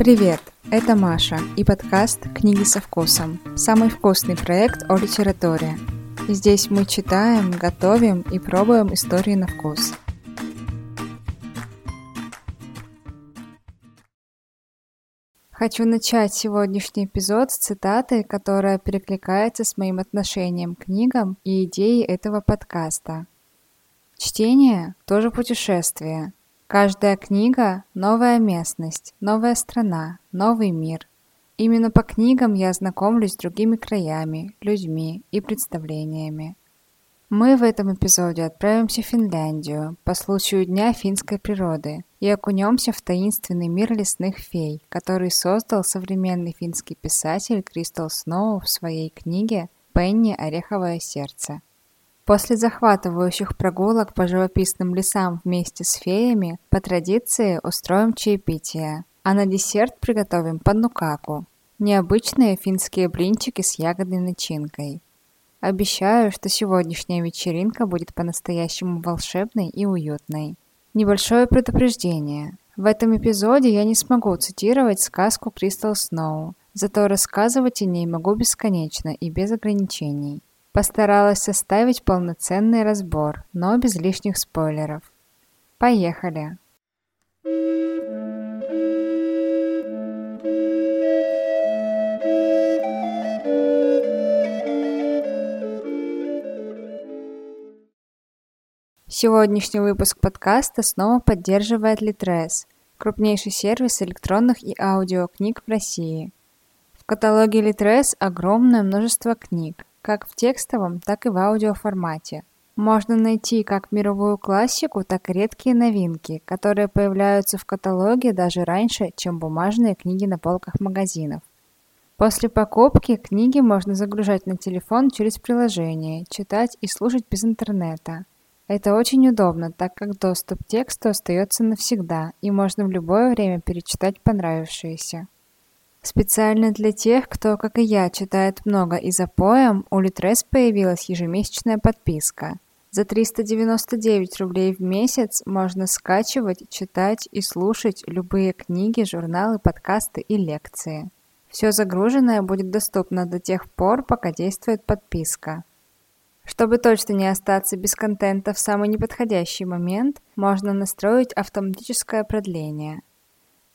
Привет, это Маша и подкаст «Книги со вкусом» – самый вкусный проект о литературе. Здесь мы читаем, готовим и пробуем истории на вкус. Хочу начать сегодняшний эпизод с цитаты, которая перекликается с моим отношением к книгам и идеей этого подкаста. Чтение – тоже путешествие, Каждая книга – новая местность, новая страна, новый мир. Именно по книгам я знакомлюсь с другими краями, людьми и представлениями. Мы в этом эпизоде отправимся в Финляндию по случаю Дня финской природы и окунемся в таинственный мир лесных фей, который создал современный финский писатель Кристал Сноу в своей книге «Пенни. Ореховое сердце». После захватывающих прогулок по живописным лесам вместе с феями, по традиции устроим чаепитие, а на десерт приготовим паннукаку – необычные финские блинчики с ягодной начинкой. Обещаю, что сегодняшняя вечеринка будет по-настоящему волшебной и уютной. Небольшое предупреждение. В этом эпизоде я не смогу цитировать сказку Кристал Сноу, зато рассказывать о ней могу бесконечно и без ограничений. Постаралась составить полноценный разбор, но без лишних спойлеров. Поехали! Сегодняшний выпуск подкаста снова поддерживает Litres, крупнейший сервис электронных и аудиокниг в России. В каталоге Litres огромное множество книг, как в текстовом, так и в аудиоформате. Можно найти как мировую классику, так и редкие новинки, которые появляются в каталоге даже раньше, чем бумажные книги на полках магазинов. После покупки книги можно загружать на телефон через приложение, читать и слушать без интернета. Это очень удобно, так как доступ к тексту остается навсегда, и можно в любое время перечитать понравившиеся. Специально для тех, кто, как и я, читает много и за поем, у Литрес появилась ежемесячная подписка. За 399 рублей в месяц можно скачивать, читать и слушать любые книги, журналы, подкасты и лекции. Все загруженное будет доступно до тех пор, пока действует подписка. Чтобы точно не остаться без контента в самый неподходящий момент, можно настроить автоматическое продление –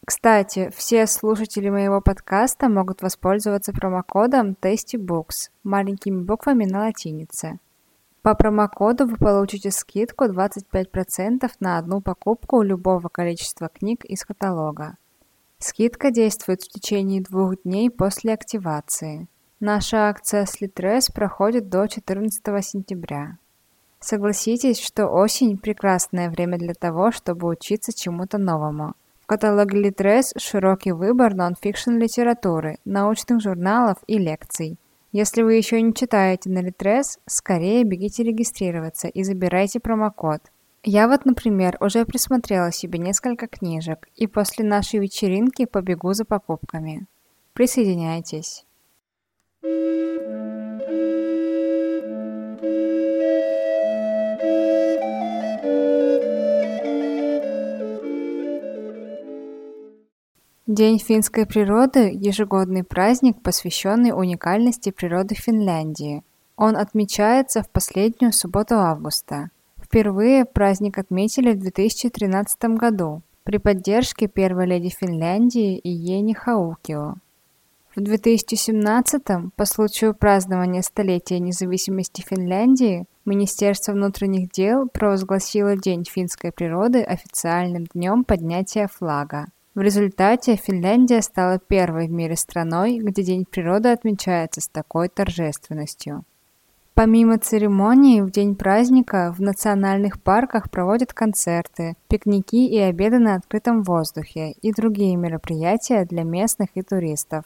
кстати, все слушатели моего подкаста могут воспользоваться промокодом TastyBooks маленькими буквами на латинице. По промокоду вы получите скидку 25% на одну покупку любого количества книг из каталога. Скидка действует в течение двух дней после активации. Наша акция с Litres проходит до 14 сентября. Согласитесь, что осень – прекрасное время для того, чтобы учиться чему-то новому – в каталоге Литрес широкий выбор нон-фикшн литературы, научных журналов и лекций. Если вы еще не читаете на Литрес, скорее бегите регистрироваться и забирайте промокод. Я вот, например, уже присмотрела себе несколько книжек и после нашей вечеринки побегу за покупками. Присоединяйтесь. День финской природы – ежегодный праздник, посвященный уникальности природы Финляндии. Он отмечается в последнюю субботу августа. Впервые праздник отметили в 2013 году при поддержке первой леди Финляндии Иени Хаукио. В 2017 по случаю празднования столетия независимости Финляндии Министерство внутренних дел провозгласило День финской природы официальным днем поднятия флага. В результате Финляндия стала первой в мире страной, где День природы отмечается с такой торжественностью. Помимо церемоний, в день праздника в национальных парках проводят концерты, пикники и обеды на открытом воздухе и другие мероприятия для местных и туристов.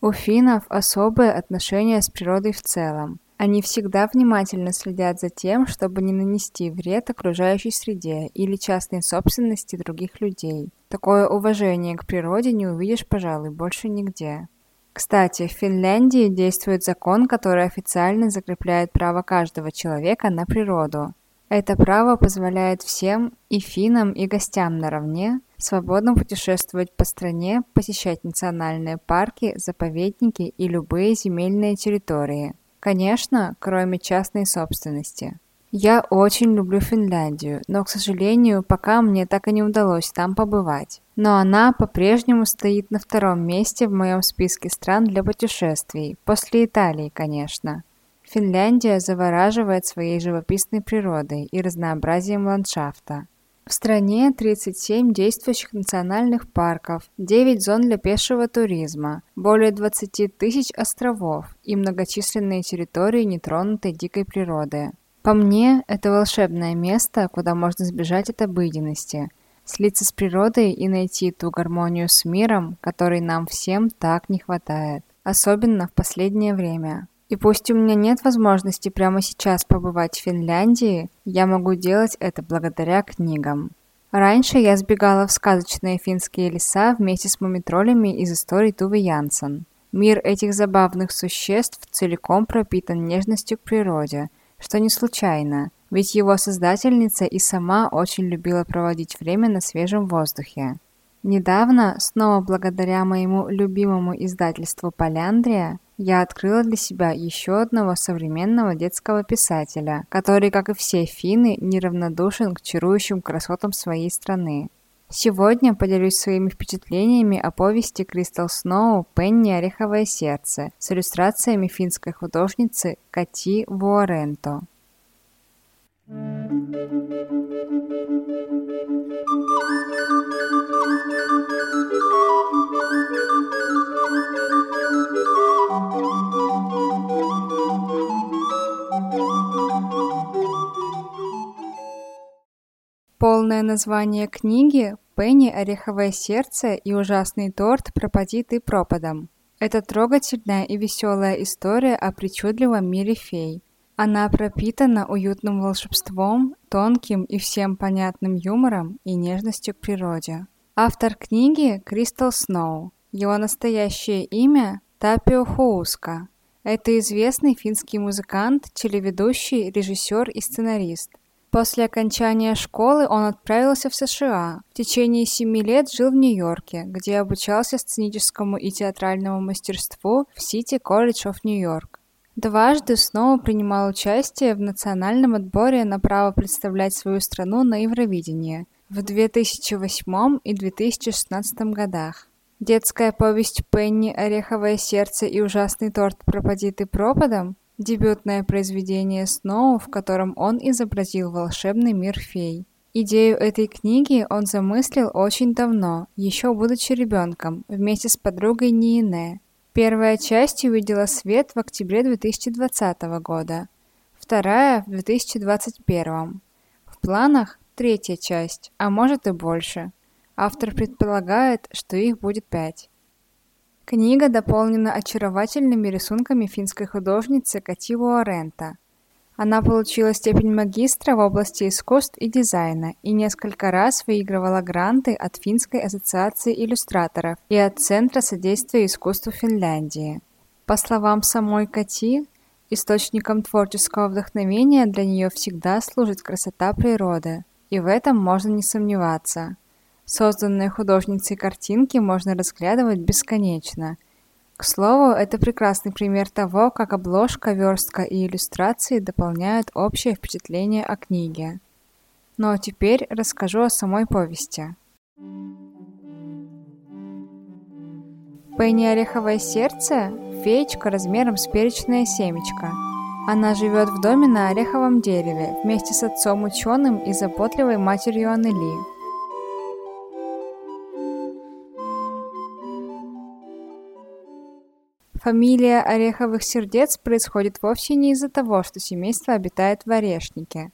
У финнов особое отношение с природой в целом. Они всегда внимательно следят за тем, чтобы не нанести вред окружающей среде или частной собственности других людей. Такое уважение к природе не увидишь, пожалуй, больше нигде. Кстати, в Финляндии действует закон, который официально закрепляет право каждого человека на природу. Это право позволяет всем, и финнам, и гостям наравне, свободно путешествовать по стране, посещать национальные парки, заповедники и любые земельные территории. Конечно, кроме частной собственности. Я очень люблю Финляндию, но, к сожалению, пока мне так и не удалось там побывать. Но она по-прежнему стоит на втором месте в моем списке стран для путешествий, после Италии, конечно. Финляндия завораживает своей живописной природой и разнообразием ландшафта. В стране 37 действующих национальных парков, 9 зон для пешего туризма, более 20 тысяч островов и многочисленные территории нетронутой дикой природы. По мне, это волшебное место, куда можно сбежать от обыденности, слиться с природой и найти ту гармонию с миром, которой нам всем так не хватает, особенно в последнее время. И пусть у меня нет возможности прямо сейчас побывать в Финляндии, я могу делать это благодаря книгам. Раньше я сбегала в сказочные финские леса вместе с мумитролями из истории Тувы Янсен. Мир этих забавных существ целиком пропитан нежностью к природе, что не случайно, ведь его создательница и сама очень любила проводить время на свежем воздухе. Недавно, снова благодаря моему любимому издательству «Поляндрия», я открыла для себя еще одного современного детского писателя, который, как и все финны, неравнодушен к чарующим красотам своей страны. Сегодня поделюсь своими впечатлениями о повести Кристал Сноу «Пенни. Ореховое сердце» с иллюстрациями финской художницы Кати Вуоренто. Полное название книги «Пенни. Ореховое сердце и ужасный торт. Пропади ты пропадом». Это трогательная и веселая история о причудливом мире фей. Она пропитана уютным волшебством, тонким и всем понятным юмором и нежностью к природе. Автор книги – Кристал Сноу. Его настоящее имя – Тапио Хоуска. Это известный финский музыкант, телеведущий, режиссер и сценарист – После окончания школы он отправился в США. В течение семи лет жил в Нью-Йорке, где обучался сценическому и театральному мастерству в City College of New York. Дважды снова принимал участие в национальном отборе на право представлять свою страну на Евровидении в 2008 и 2016 годах. Детская повесть Пенни «Ореховое сердце» и «Ужасный торт пропади ты пропадом» Дебютное произведение Сноу, в котором он изобразил волшебный мир фей. Идею этой книги он замыслил очень давно, еще будучи ребенком, вместе с подругой Ниине. Первая часть увидела свет в октябре 2020 года, вторая в 2021. В планах третья часть, а может и больше. Автор предполагает, что их будет пять. Книга дополнена очаровательными рисунками финской художницы Кати Уоррента. Она получила степень магистра в области искусств и дизайна и несколько раз выигрывала гранты от Финской ассоциации иллюстраторов и от Центра содействия искусству Финляндии. По словам самой Кати, источником творческого вдохновения для нее всегда служит красота природы, и в этом можно не сомневаться. Созданные художницей картинки можно разглядывать бесконечно. К слову, это прекрасный пример того, как обложка, верстка и иллюстрации дополняют общее впечатление о книге. Ну а теперь расскажу о самой повести. Пенни Ореховое сердце – феечка размером с перечное семечко. Она живет в доме на ореховом дереве вместе с отцом ученым и заботливой матерью Аннели. Фамилия Ореховых сердец происходит вовсе не из-за того, что семейство обитает в Орешнике.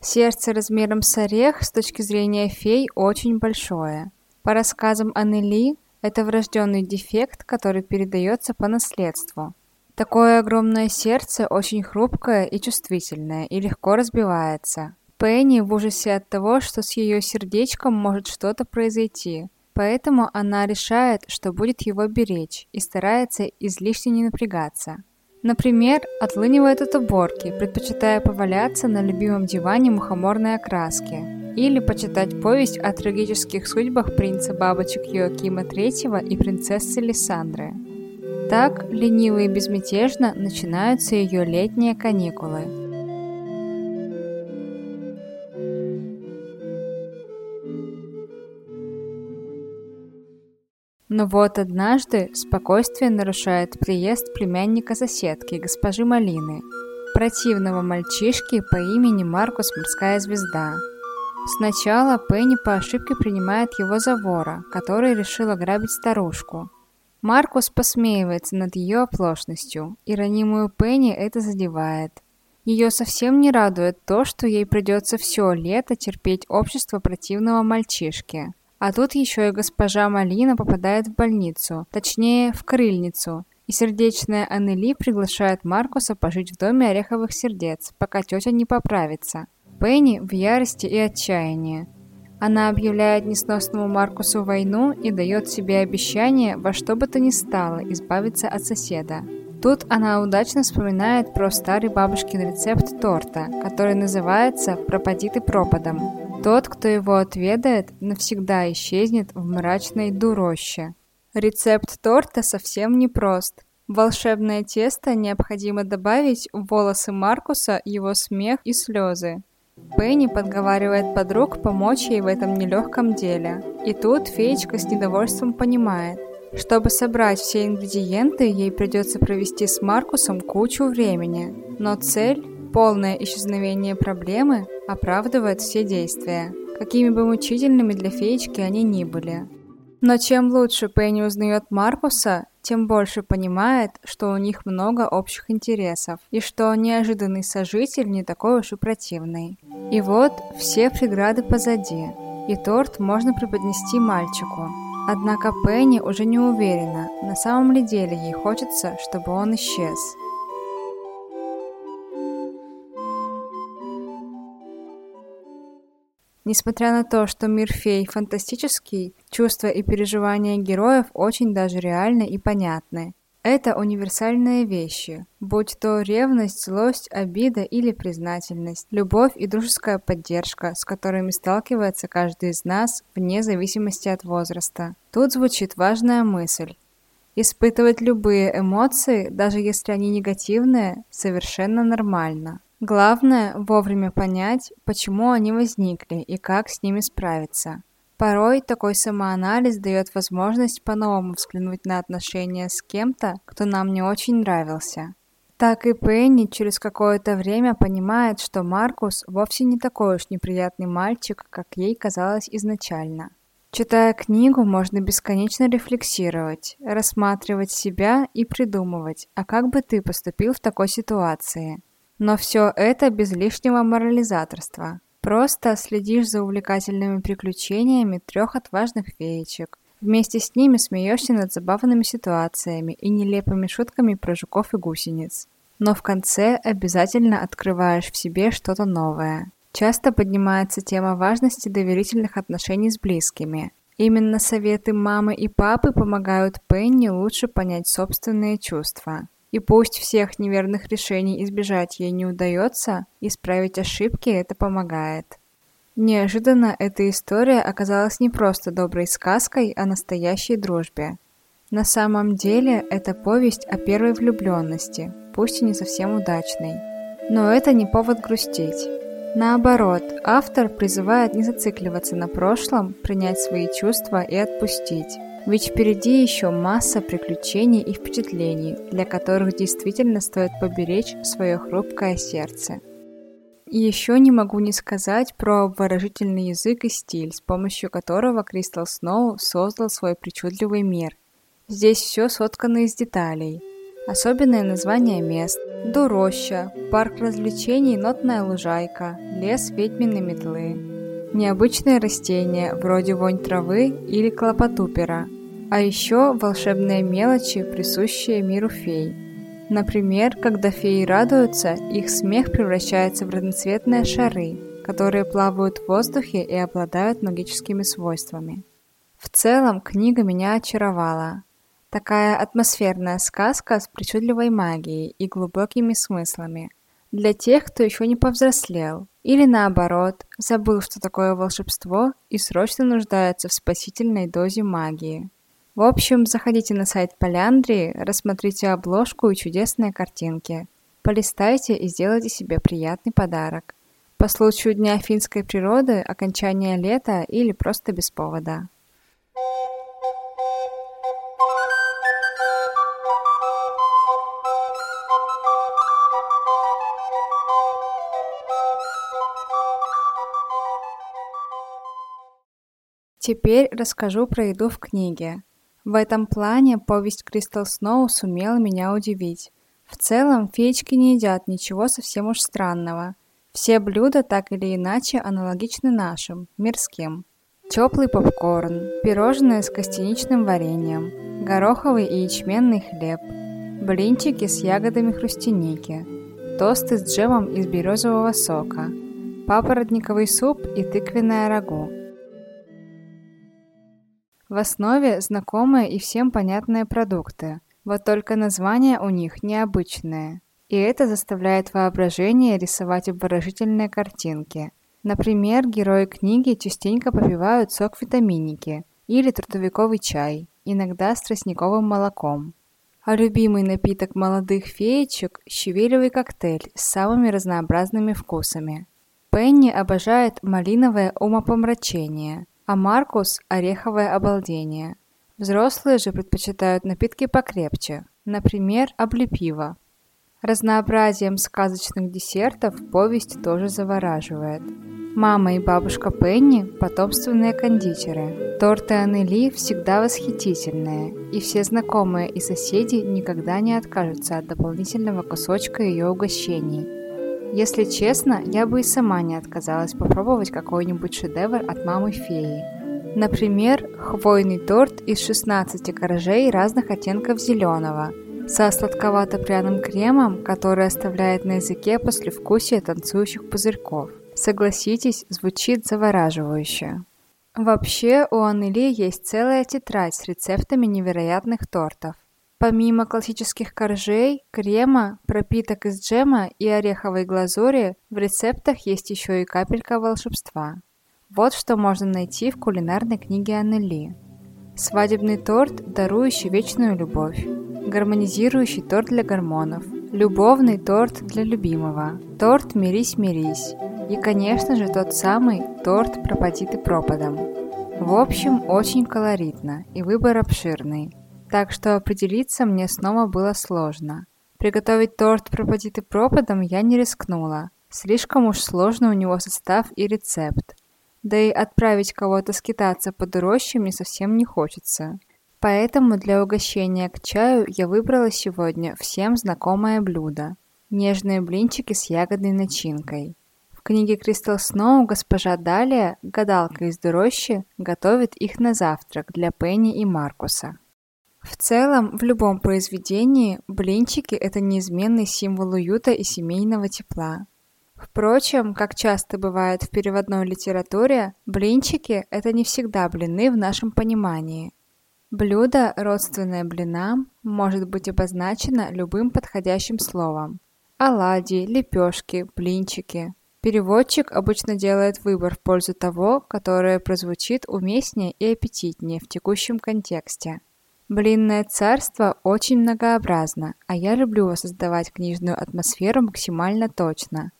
Сердце размером с орех с точки зрения фей очень большое. По рассказам Аннели, это врожденный дефект, который передается по наследству. Такое огромное сердце очень хрупкое и чувствительное и легко разбивается. Пенни в ужасе от того, что с ее сердечком может что-то произойти – Поэтому она решает, что будет его беречь и старается излишне не напрягаться. Например, отлынивает от уборки, предпочитая поваляться на любимом диване мухоморной окраски. или почитать повесть о трагических судьбах принца бабочек Йоакима III и принцессы Лиссандры. Так, лениво и безмятежно начинаются ее летние каникулы. Но вот однажды спокойствие нарушает приезд племянника соседки, госпожи Малины, противного мальчишки по имени Маркус Морская Звезда. Сначала Пенни по ошибке принимает его за вора, который решил ограбить старушку. Маркус посмеивается над ее оплошностью, и ранимую Пенни это задевает. Ее совсем не радует то, что ей придется все лето терпеть общество противного мальчишки. А тут еще и госпожа Малина попадает в больницу, точнее, в крыльницу, и сердечная Аннели приглашает Маркуса пожить в доме ореховых сердец, пока тетя не поправится. Пенни в ярости и отчаянии. Она объявляет несносному Маркусу войну и дает себе обещание во что бы то ни стало избавиться от соседа. Тут она удачно вспоминает про старый бабушкин рецепт торта, который называется «Пропади ты пропадом». Тот, кто его отведает, навсегда исчезнет в мрачной дуроще. Рецепт торта совсем непрост. В волшебное тесто необходимо добавить в волосы Маркуса его смех и слезы. Пенни подговаривает подруг помочь ей в этом нелегком деле. И тут феечка с недовольством понимает, чтобы собрать все ингредиенты, ей придется провести с Маркусом кучу времени. Но цель Полное исчезновение проблемы оправдывает все действия, какими бы мучительными для феечки они ни были. Но чем лучше Пенни узнает Маркуса, тем больше понимает, что у них много общих интересов, и что неожиданный сожитель не такой уж и противный. И вот все преграды позади, и торт можно преподнести мальчику. Однако Пенни уже не уверена, на самом ли деле ей хочется, чтобы он исчез. Несмотря на то, что мир фей фантастический, чувства и переживания героев очень даже реальны и понятны. Это универсальные вещи, будь то ревность, злость, обида или признательность, любовь и дружеская поддержка, с которыми сталкивается каждый из нас вне зависимости от возраста. Тут звучит важная мысль. Испытывать любые эмоции, даже если они негативные, совершенно нормально. Главное – вовремя понять, почему они возникли и как с ними справиться. Порой такой самоанализ дает возможность по-новому взглянуть на отношения с кем-то, кто нам не очень нравился. Так и Пенни через какое-то время понимает, что Маркус вовсе не такой уж неприятный мальчик, как ей казалось изначально. Читая книгу, можно бесконечно рефлексировать, рассматривать себя и придумывать, а как бы ты поступил в такой ситуации – но все это без лишнего морализаторства. Просто следишь за увлекательными приключениями трех отважных феечек. Вместе с ними смеешься над забавными ситуациями и нелепыми шутками про жуков и гусениц. Но в конце обязательно открываешь в себе что-то новое. Часто поднимается тема важности доверительных отношений с близкими. Именно советы мамы и папы помогают Пенни лучше понять собственные чувства. И пусть всех неверных решений избежать ей не удается, исправить ошибки это помогает. Неожиданно эта история оказалась не просто доброй сказкой о настоящей дружбе. На самом деле это повесть о первой влюбленности, пусть и не совсем удачной. Но это не повод грустить. Наоборот, автор призывает не зацикливаться на прошлом, принять свои чувства и отпустить. Ведь впереди еще масса приключений и впечатлений, для которых действительно стоит поберечь свое хрупкое сердце. И еще не могу не сказать про выражительный язык и стиль, с помощью которого Кристал Сноу создал свой причудливый мир. Здесь все соткано из деталей. Особенное название мест, Дуроща, парк развлечений Нотная лужайка, лес ведьминой метлы, необычные растения, вроде вонь травы или клопотупера, а еще волшебные мелочи, присущие миру фей. Например, когда феи радуются, их смех превращается в разноцветные шары, которые плавают в воздухе и обладают магическими свойствами. В целом, книга меня очаровала. Такая атмосферная сказка с причудливой магией и глубокими смыслами. Для тех, кто еще не повзрослел, или наоборот, забыл, что такое волшебство и срочно нуждается в спасительной дозе магии. В общем, заходите на сайт Поляндрии, рассмотрите обложку и чудесные картинки. Полистайте и сделайте себе приятный подарок. По случаю Дня финской природы, окончания лета или просто без повода. Теперь расскажу про еду в книге. В этом плане повесть Кристал Сноу сумела меня удивить. В целом, феечки не едят ничего совсем уж странного. Все блюда так или иначе аналогичны нашим, мирским. Теплый попкорн, пирожные с костяничным вареньем, гороховый и ячменный хлеб, блинчики с ягодами хрустяники, тосты с джемом из березового сока, папоротниковый суп и тыквенное рагу – в основе знакомые и всем понятные продукты, вот только названия у них необычные. И это заставляет воображение рисовать обворожительные картинки. Например, герои книги частенько попивают сок витаминики или трудовиковый чай, иногда с тростниковым молоком. А любимый напиток молодых феечек – щавелевый коктейль с самыми разнообразными вкусами. Пенни обожает малиновое умопомрачение, а Маркус – ореховое обалдение. Взрослые же предпочитают напитки покрепче, например, облепиво. Разнообразием сказочных десертов повесть тоже завораживает. Мама и бабушка Пенни – потомственные кондитеры. Торты Аннели всегда восхитительные, и все знакомые и соседи никогда не откажутся от дополнительного кусочка ее угощений – если честно, я бы и сама не отказалась попробовать какой-нибудь шедевр от мамы-феи. Например, хвойный торт из 16 коржей разных оттенков зеленого, со сладковато-пряным кремом, который оставляет на языке послевкусие танцующих пузырьков. Согласитесь, звучит завораживающе. Вообще, у Аннели есть целая тетрадь с рецептами невероятных тортов. Помимо классических коржей, крема, пропиток из джема и ореховой глазури, в рецептах есть еще и капелька волшебства. Вот что можно найти в кулинарной книге Аннели. Свадебный торт, дарующий вечную любовь. Гармонизирующий торт для гормонов. Любовный торт для любимого. Торт «Мирись-мирись». И, конечно же, тот самый торт «Пропади ты пропадом». В общем, очень колоритно и выбор обширный так что определиться мне снова было сложно. Приготовить торт пропади ты пропадом я не рискнула. Слишком уж сложный у него состав и рецепт. Да и отправить кого-то скитаться под рощей мне совсем не хочется. Поэтому для угощения к чаю я выбрала сегодня всем знакомое блюдо – нежные блинчики с ягодной начинкой. В книге Кристал Сноу госпожа Далия, гадалка из Дорощи, готовит их на завтрак для Пенни и Маркуса. В целом, в любом произведении блинчики – это неизменный символ уюта и семейного тепла. Впрочем, как часто бывает в переводной литературе, блинчики – это не всегда блины в нашем понимании. Блюдо, родственное блинам, может быть обозначено любым подходящим словом. Оладьи, лепешки, блинчики. Переводчик обычно делает выбор в пользу того, которое прозвучит уместнее и аппетитнее в текущем контексте. Блинное царство очень многообразно, а я люблю воссоздавать книжную атмосферу максимально точно.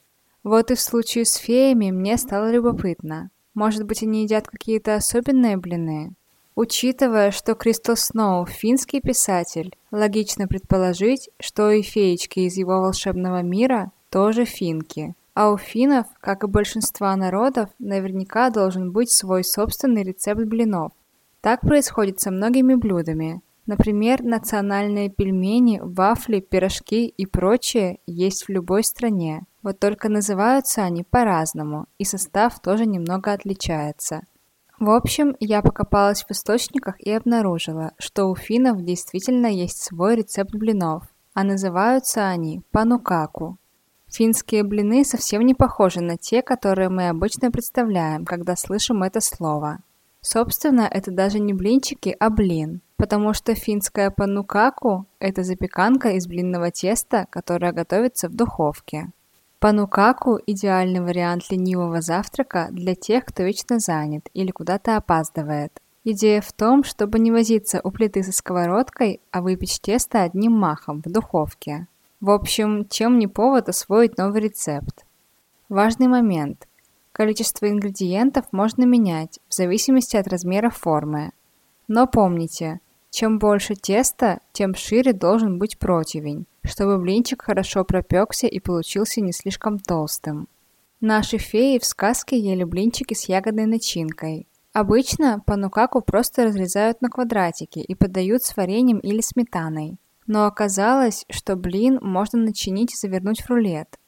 Вот и в случае с феями мне стало любопытно. Может быть, они едят какие-то особенные блины? Учитывая, что Кристал Сноу – финский писатель, логично предположить, что и феечки из его волшебного мира тоже финки. А у финнов, как и большинства народов, наверняка должен быть свой собственный рецепт блинов. Так происходит со многими блюдами. Например, национальные пельмени, вафли, пирожки и прочее есть в любой стране. Вот только называются они по-разному, и состав тоже немного отличается. В общем, я покопалась в источниках и обнаружила, что у финнов действительно есть свой рецепт блинов, а называются они панукаку. Финские блины совсем не похожи на те, которые мы обычно представляем, когда слышим это слово. Собственно, это даже не блинчики, а блин, потому что финская панукаку – это запеканка из блинного теста, которая готовится в духовке. Панукаку – идеальный вариант ленивого завтрака для тех, кто вечно занят или куда-то опаздывает. Идея в том, чтобы не возиться у плиты со сковородкой, а выпечь тесто одним махом в духовке. В общем, чем не повод освоить новый рецепт. Важный момент. Количество ингредиентов можно менять в зависимости от размера формы. Но помните, чем больше теста, тем шире должен быть противень, чтобы блинчик хорошо пропекся и получился не слишком толстым. Наши феи в сказке ели блинчики с ягодной начинкой. Обычно панукаку просто разрезают на квадратики и подают с вареньем или сметаной. Но оказалось, что блин можно начинить и завернуть в рулет.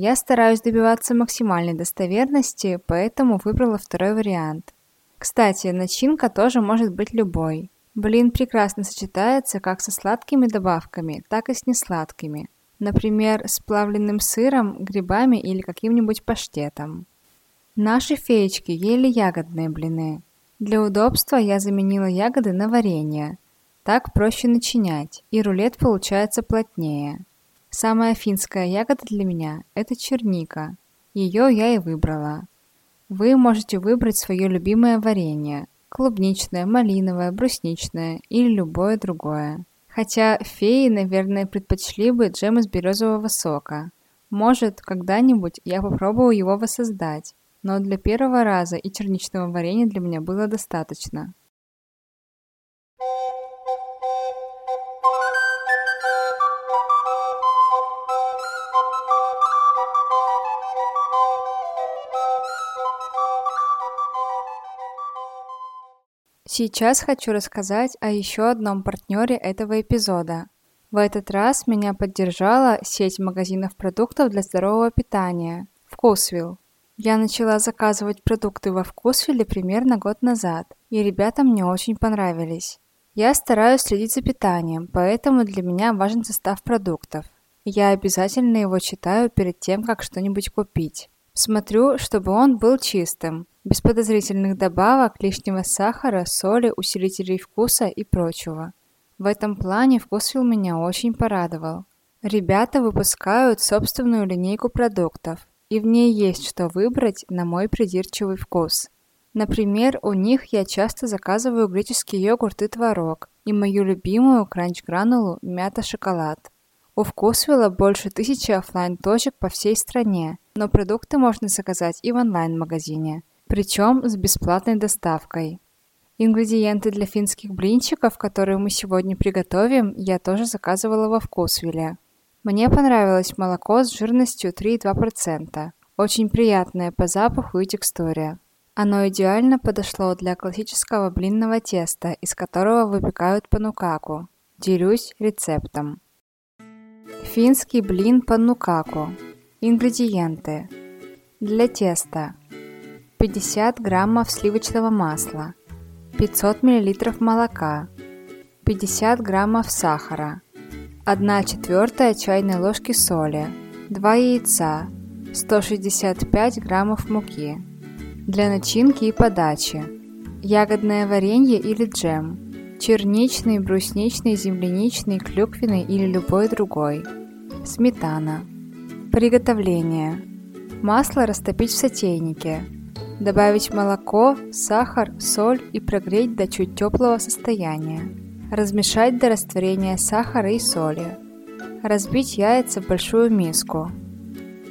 Я стараюсь добиваться максимальной достоверности, поэтому выбрала второй вариант. Кстати, начинка тоже может быть любой. Блин прекрасно сочетается как со сладкими добавками, так и с несладкими. Например, с плавленным сыром, грибами или каким-нибудь паштетом. Наши феечки ели ягодные блины. Для удобства я заменила ягоды на варенье. Так проще начинять, и рулет получается плотнее. Самая финская ягода для меня – это черника. Ее я и выбрала. Вы можете выбрать свое любимое варенье – клубничное, малиновое, брусничное или любое другое. Хотя феи, наверное, предпочли бы джем из березового сока. Может, когда-нибудь я попробую его воссоздать, но для первого раза и черничного варенья для меня было достаточно. Сейчас хочу рассказать о еще одном партнере этого эпизода. В этот раз меня поддержала сеть магазинов продуктов для здорового питания «Вкусвилл». Я начала заказывать продукты во Вкусвилле примерно год назад, и ребята мне очень понравились. Я стараюсь следить за питанием, поэтому для меня важен состав продуктов. Я обязательно его читаю перед тем, как что-нибудь купить. Смотрю, чтобы он был чистым, без подозрительных добавок, лишнего сахара, соли, усилителей вкуса и прочего. В этом плане вкусвилл меня очень порадовал. Ребята выпускают собственную линейку продуктов, и в ней есть что выбрать на мой придирчивый вкус. Например, у них я часто заказываю греческий йогурт и творог, и мою любимую кранч-гранулу мята-шоколад. У Вкусвилла больше тысячи офлайн точек по всей стране, но продукты можно заказать и в онлайн-магазине причем с бесплатной доставкой. Ингредиенты для финских блинчиков, которые мы сегодня приготовим, я тоже заказывала во Вкусвилле. Мне понравилось молоко с жирностью 3,2%. Очень приятное по запаху и текстуре. Оно идеально подошло для классического блинного теста, из которого выпекают панукаку. Делюсь рецептом. Финский блин панукаку. Ингредиенты. Для теста 50 граммов сливочного масла, 500 миллилитров молока, 50 граммов сахара, 1 четвертая чайной ложки соли, 2 яйца, 165 граммов муки. Для начинки и подачи. Ягодное варенье или джем. Черничный, брусничный, земляничный, клюквенный или любой другой. Сметана. Приготовление. Масло растопить в сотейнике. Добавить молоко, сахар, соль и прогреть до чуть теплого состояния. Размешать до растворения сахара и соли. Разбить яйца в большую миску.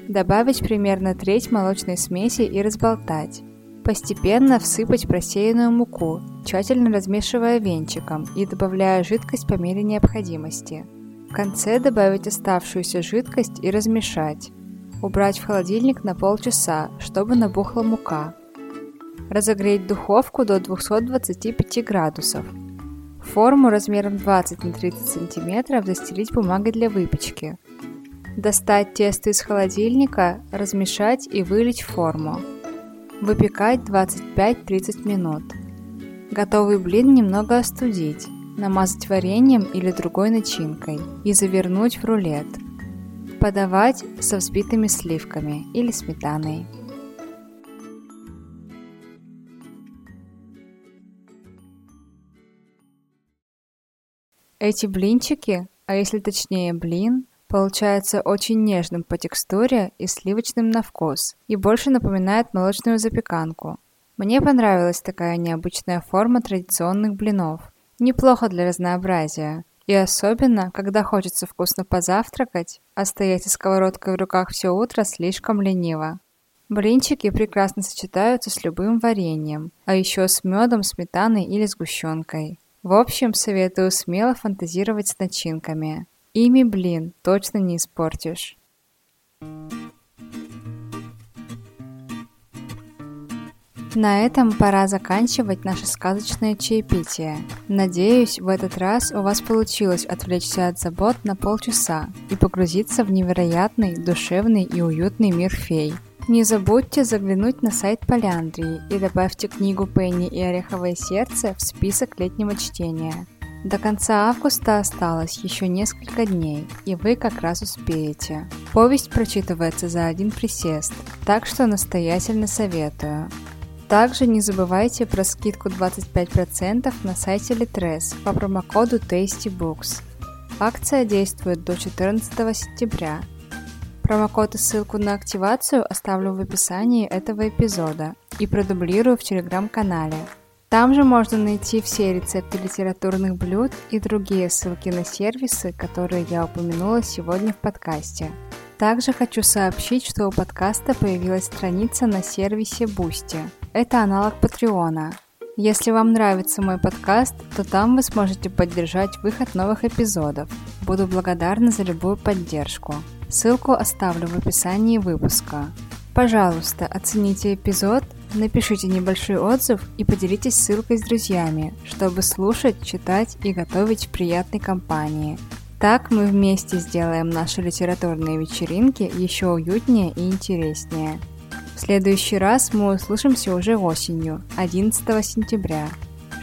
Добавить примерно треть молочной смеси и разболтать. Постепенно всыпать просеянную муку, тщательно размешивая венчиком и добавляя жидкость по мере необходимости. В конце добавить оставшуюся жидкость и размешать. Убрать в холодильник на полчаса, чтобы набухла мука. Разогреть духовку до 225 градусов. Форму размером 20 на 30 см застелить бумагой для выпечки. Достать тесто из холодильника, размешать и вылить в форму. Выпекать 25-30 минут. Готовый блин немного остудить, намазать вареньем или другой начинкой и завернуть в рулет – Подавать со взбитыми сливками или сметаной. Эти блинчики, а если точнее блин, Получается очень нежным по текстуре и сливочным на вкус, и больше напоминает молочную запеканку. Мне понравилась такая необычная форма традиционных блинов. Неплохо для разнообразия. И особенно, когда хочется вкусно позавтракать, а стоять со сковородкой в руках все утро слишком лениво. Блинчики прекрасно сочетаются с любым вареньем, а еще с медом, сметаной или сгущенкой. В общем, советую смело фантазировать с начинками. Ими, блин, точно не испортишь. На этом пора заканчивать наше сказочное чаепитие. Надеюсь, в этот раз у вас получилось отвлечься от забот на полчаса и погрузиться в невероятный, душевный и уютный мир фей. Не забудьте заглянуть на сайт Поляндрии и добавьте книгу Пенни и Ореховое сердце в список летнего чтения. До конца августа осталось еще несколько дней, и вы как раз успеете. Повесть прочитывается за один присест, так что настоятельно советую. Также не забывайте про скидку 25% на сайте Litres по промокоду TastyBooks. Акция действует до 14 сентября. Промокод и ссылку на активацию оставлю в описании этого эпизода и продублирую в телеграм-канале. Там же можно найти все рецепты литературных блюд и другие ссылки на сервисы, которые я упомянула сегодня в подкасте. Также хочу сообщить, что у подкаста появилась страница на сервисе Boosty. Это аналог Патреона. Если вам нравится мой подкаст, то там вы сможете поддержать выход новых эпизодов. Буду благодарна за любую поддержку. Ссылку оставлю в описании выпуска. Пожалуйста, оцените эпизод, напишите небольшой отзыв и поделитесь ссылкой с друзьями, чтобы слушать, читать и готовить в приятной компании. Так мы вместе сделаем наши литературные вечеринки еще уютнее и интереснее. В следующий раз мы услышимся уже осенью, 11 сентября.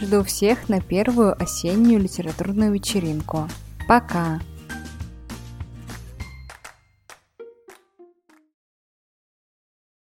Жду всех на первую осеннюю литературную вечеринку. Пока!